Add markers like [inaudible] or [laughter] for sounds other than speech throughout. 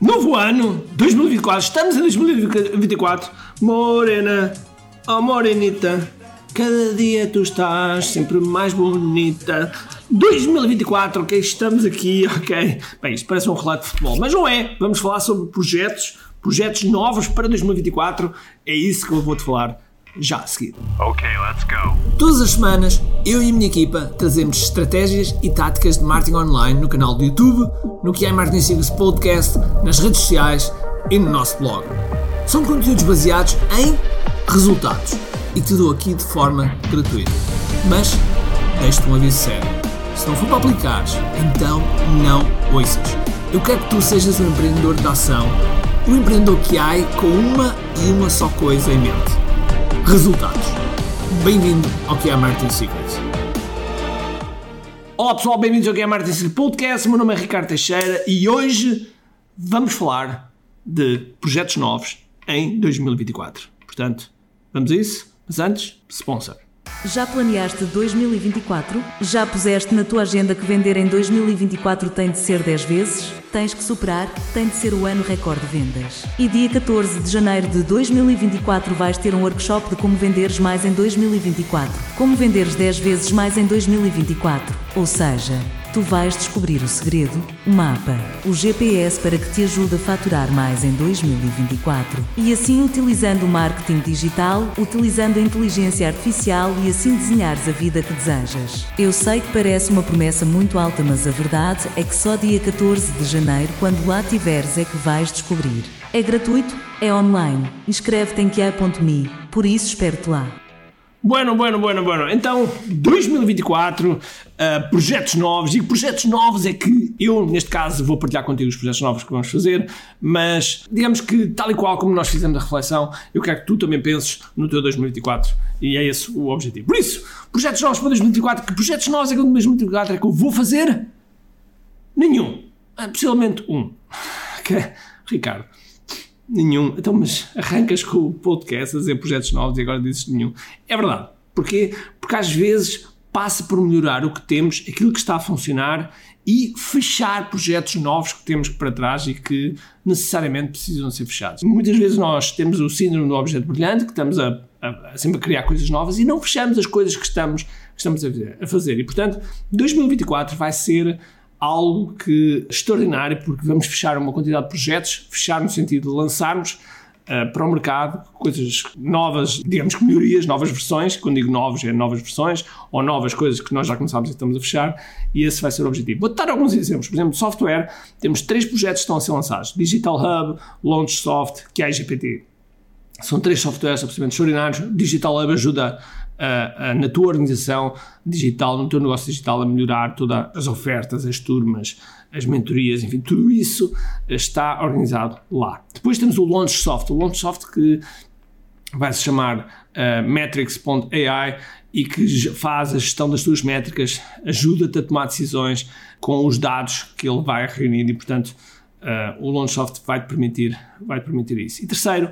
Novo ano, 2024, estamos em 2024. Morena, oh morenita, cada dia tu estás sempre mais bonita. 2024, ok, estamos aqui, ok. Bem, isto parece um relato de futebol, mas não é. Vamos falar sobre projetos, projetos novos para 2024. É isso que eu vou-te falar já a seguir. Ok, let's go. Todas as semanas, eu e a minha equipa trazemos estratégias e táticas de marketing online no canal do YouTube, no que é Marketing Secrets Podcast, nas redes sociais e no nosso blog. São conteúdos baseados em resultados e te dou aqui de forma gratuita. Mas deixo-te um aviso sério. Se não for para aplicares, então não ouças. Eu quero que tu sejas um empreendedor de ação, um empreendedor que há com uma e uma só coisa em mente resultados. Bem-vindo ao que é a Martin Secrets. Olá pessoal, bem-vindos ao que é a Martin Secrets Podcast. Meu nome é Ricardo Teixeira e hoje vamos falar de projetos novos em 2024. Portanto, vamos a isso? Mas antes, sponsor. Já planeaste 2024? Já puseste na tua agenda que vender em 2024 tem de ser 10 vezes? Tens que superar, tem de ser o ano recorde de vendas. E dia 14 de janeiro de 2024 vais ter um workshop de como venderes mais em 2024. Como venderes 10 vezes mais em 2024. Ou seja, Tu vais descobrir o segredo, o mapa, o GPS para que te ajude a faturar mais em 2024. E assim, utilizando o marketing digital, utilizando a inteligência artificial e assim desenhares a vida que desejas. Eu sei que parece uma promessa muito alta, mas a verdade é que só dia 14 de janeiro, quando lá tiveres, é que vais descobrir. É gratuito, é online. Inscreve-te em que.me, por isso espero-te lá. Bueno, bueno, bueno, bueno. Então, 2024, uh, projetos novos. E projetos novos é que eu, neste caso, vou partilhar contigo os projetos novos que vamos fazer, mas digamos que, tal e qual como nós fizemos a reflexão, eu quero que tu também penses no teu 2024. E é esse o objetivo. Por isso, projetos novos para 2024. Que projetos novos é que 2024 é que eu vou fazer? Nenhum. Uh, possivelmente um. [laughs] Ricardo Nenhum. Então, mas arrancas com o podcast a dizer projetos novos e agora dizes nenhum. É verdade. Porquê? Porque às vezes passa por melhorar o que temos, aquilo que está a funcionar e fechar projetos novos que temos para trás e que necessariamente precisam ser fechados. Muitas vezes nós temos o síndrome do objeto brilhante, que estamos a, a, a sempre a criar coisas novas e não fechamos as coisas que estamos, que estamos a, a fazer. E portanto, 2024 vai ser algo que extraordinário, porque vamos fechar uma quantidade de projetos, fechar no sentido de lançarmos uh, para o mercado coisas novas, digamos que melhorias, novas versões. Quando digo novos, é novas versões ou novas coisas que nós já começámos e estamos a fechar, e esse vai ser o objetivo. Vou dar alguns exemplos. Por exemplo, de software, temos três projetos que estão a ser lançados: Digital Hub, LaunchSoft, que é a IGPT. São três softwares absolutamente extraordinários. Digital Hub ajuda na tua organização digital, no teu negócio digital, a melhorar todas as ofertas, as turmas, as mentorias, enfim, tudo isso está organizado lá. Depois temos o LaunchSoft, o LaunchSoft que vai se chamar uh, metrics.ai e que faz a gestão das tuas métricas, ajuda-te a tomar decisões com os dados que ele vai reunir e, portanto, uh, o LaunchSoft vai-te permitir, vai permitir isso. E terceiro,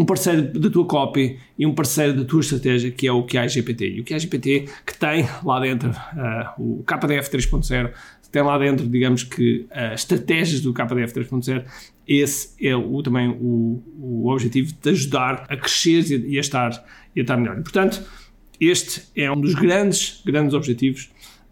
um parceiro da tua copy e um parceiro da tua estratégia, que é o QI GPT. E o QI GPT que tem lá dentro uh, o KDF 3.0, tem lá dentro, digamos que, uh, estratégias do KDF 3.0, esse é o, também o, o objetivo de ajudar a crescer e a, estar, e a estar melhor. E, portanto, este é um dos grandes, grandes objetivos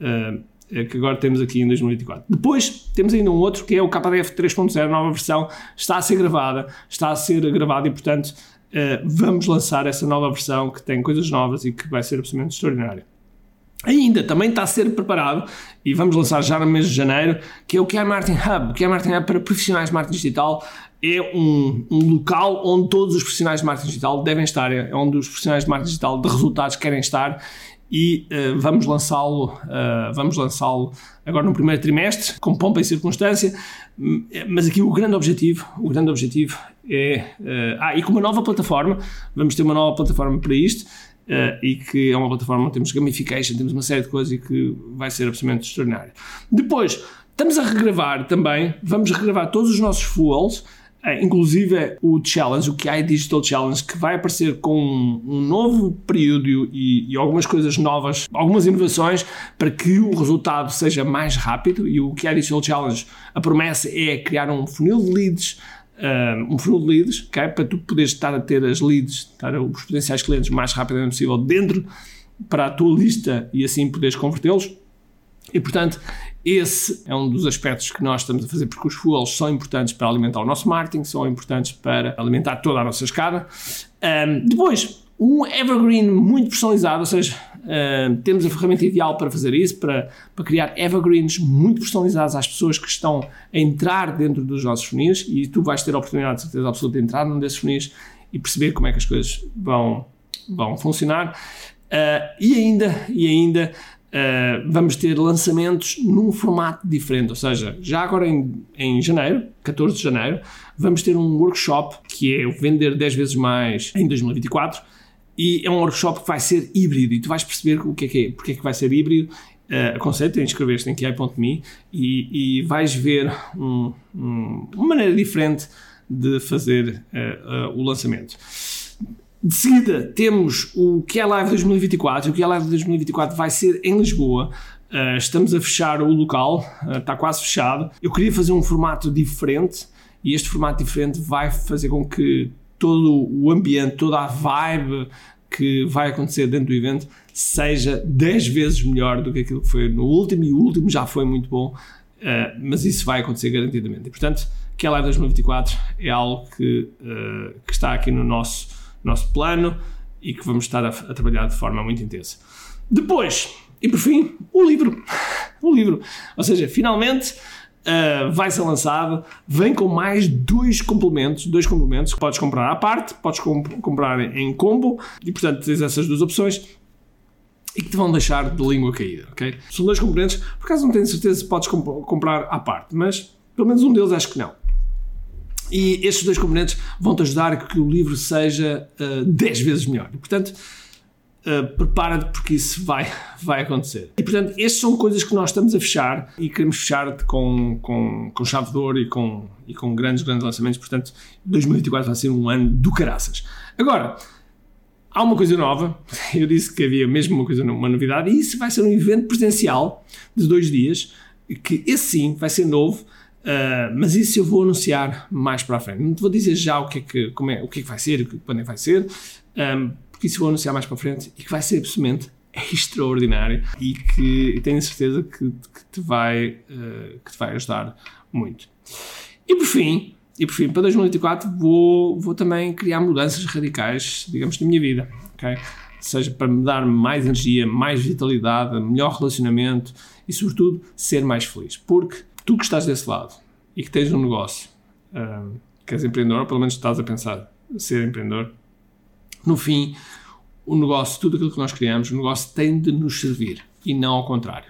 uh, é que agora temos aqui em 2024. Depois temos ainda um outro que é o KDF 3.0, nova versão, está a ser gravada, está a ser gravada e, portanto, uh, vamos lançar essa nova versão que tem coisas novas e que vai ser absolutamente extraordinária. Ainda também está a ser preparado e vamos lançar já no mês de janeiro, que é o QI Martin Hub. O QI Hub para profissionais de marketing digital é um, um, local onde todos os profissionais de marketing digital devem estar, é onde os profissionais de marketing digital de resultados querem estar e uh, vamos lançá-lo uh, vamos lançá-lo agora no primeiro trimestre com pompa e circunstância. Mas aqui o grande objetivo o grande objetivo é uh, ah e com uma nova plataforma. Vamos ter uma nova plataforma para isto e que é uma plataforma onde temos gamification temos uma série de coisas e que vai ser absolutamente extraordinário depois estamos a regravar também vamos regravar todos os nossos fuels inclusive o Challenge, o QI Digital Challenge, que vai aparecer com um, um novo período e, e, algumas coisas novas, algumas inovações para que o resultado seja mais rápido. E o QI Digital Challenge, a promessa é criar um funil de leads um funil de leads, okay? para tu poderes estar a ter as leads, estar os potenciais clientes mais rapidamente possível dentro para a tua lista e assim poderes convertê-los. E portanto, esse é um dos aspectos que nós estamos a fazer, porque os fuels são importantes para alimentar o nosso marketing, são importantes para alimentar toda a nossa escada. Um, depois, um evergreen muito personalizado, ou seja, uh, temos a ferramenta ideal para fazer isso, para, para criar evergreens muito personalizados às pessoas que estão a entrar dentro dos nossos funis e tu vais ter a oportunidade, de certeza absoluta, de entrar num desses funis e perceber como é que as coisas vão, vão funcionar. Uh, e ainda, e ainda Uh, vamos ter lançamentos num formato diferente, ou seja, já agora em, em janeiro, 14 de janeiro, vamos ter um workshop que é o Vender 10 vezes mais em 2024 e é um workshop que vai ser híbrido e tu vais perceber o que é que é, porque é que vai ser híbrido. Uh, aconselho-te a inscrever-te em QI.me e, e vais ver um, um, uma maneira diferente de fazer uh, uh, o lançamento. De seguida, temos o QI Live 2024. O QI Live 2024 vai ser em Lisboa. Uh, estamos a fechar o local, uh, está quase fechado. Eu queria fazer um formato diferente e este formato diferente vai fazer com que todo o ambiente, toda a vibe que vai acontecer dentro do evento seja 10 vezes melhor do que aquilo que foi no último, e o último já foi muito bom, uh, mas isso vai acontecer garantidamente. E, portanto, que a Live 2024 é algo que, que está aqui no nosso, nosso plano e que vamos estar a, a trabalhar de forma muito intensa. Depois, e por fim, o livro. [laughs] O livro. Ou seja, finalmente Uh, vai ser lançado, vem com mais dois complementos, dois complementos que podes comprar à parte, podes comp comprar em combo e portanto tens essas duas opções e que te vão deixar de língua caída, ok? São dois componentes, por acaso não tenho certeza se podes comp comprar à parte, mas pelo menos um deles acho que não. E estes dois componentes vão-te ajudar a que o livro seja uh, ah, 10 vezes melhor. E, portanto, Uh, prepara-te porque isso vai, [laughs] vai acontecer. E portanto, estas são coisas que nós estamos a fechar e queremos fechar com, com, com chave de ouro e com, e com grandes, grandes lançamentos. Portanto, 2024 vai ser um ano do caraças. Agora, há uma coisa nova. [laughs] Eu disse que havia mesmo uma coisa, uma novidade, e isso vai ser um evento presencial de dois dias, que esse sim vai ser novo. Uh, mas isso eu vou anunciar mais para a frente. Não te vou dizer já o que é que, como é, o que, é que vai ser, quando é que vai ser. Um, porque isso vou anunciar mais para frente e que vai ser absolutamente [laughs] extraordinário e que tenho certeza que, que, te vai, uh, que te vai ajudar muito. E por fim, e por fim, para 2024 vou, vou também criar mudanças radicais, digamos, na minha vida, ok? Seja para me dar mais energia, mais vitalidade, melhor relacionamento e, sobretudo, ser mais feliz. Porque tu que estás desse lado e que tens um negócio, uh, que és empreendedor, ou pelo menos estás a pensar ser empreendedor, no fim, o negócio, tudo aquilo que nós criamos, o negócio tem de nos servir e não ao contrário.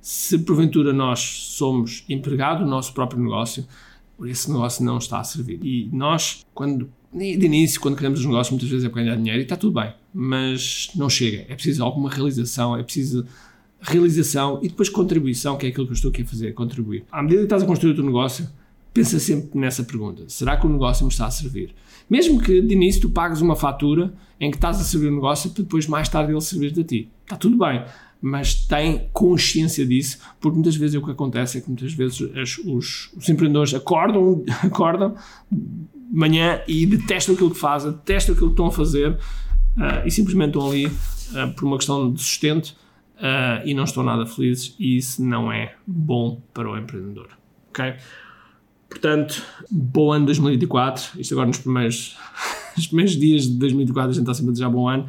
Se porventura nós somos empregado do nosso próprio negócio, esse negócio não está a servir. E nós, quando de início, quando criamos os negócios, muitas vezes é para ganhar dinheiro e está tudo bem, mas não chega. É preciso alguma realização, é preciso realização e depois contribuição, que é aquilo que eu estou aqui a fazer, contribuir. À medida que estás a construir o teu negócio, pensa sempre nessa pergunta: será que o negócio me está a servir? Mesmo que de início tu pagues uma fatura em que estás a servir o negócio para depois mais tarde ele servir a ti. Está tudo bem, mas tem consciência disso, porque muitas vezes o que acontece é que muitas vezes as, os, os, empreendedores acordam, [laughs] acordam de manhã e detestam aquilo que fazem, detestam aquilo que estão a fazer uh, e simplesmente estão ali uh, por uma questão de sustento uh, e não estão nada felizes e isso não é bom para o empreendedor. ok? Portanto, bom ano 2024. Isto agora nos primeiros, [laughs] nos primeiros dias de 2024 a gente está sempre a desejar bom ano.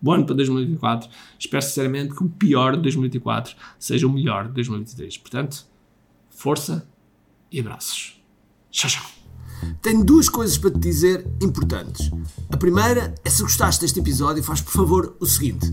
Bom ano para 2024. Espero sinceramente que o pior de 2024 seja o melhor de 2023. Portanto, força e abraços. Tchau, tchau. Tenho duas coisas para te dizer importantes. A primeira é se gostaste deste episódio, faz por favor o seguinte: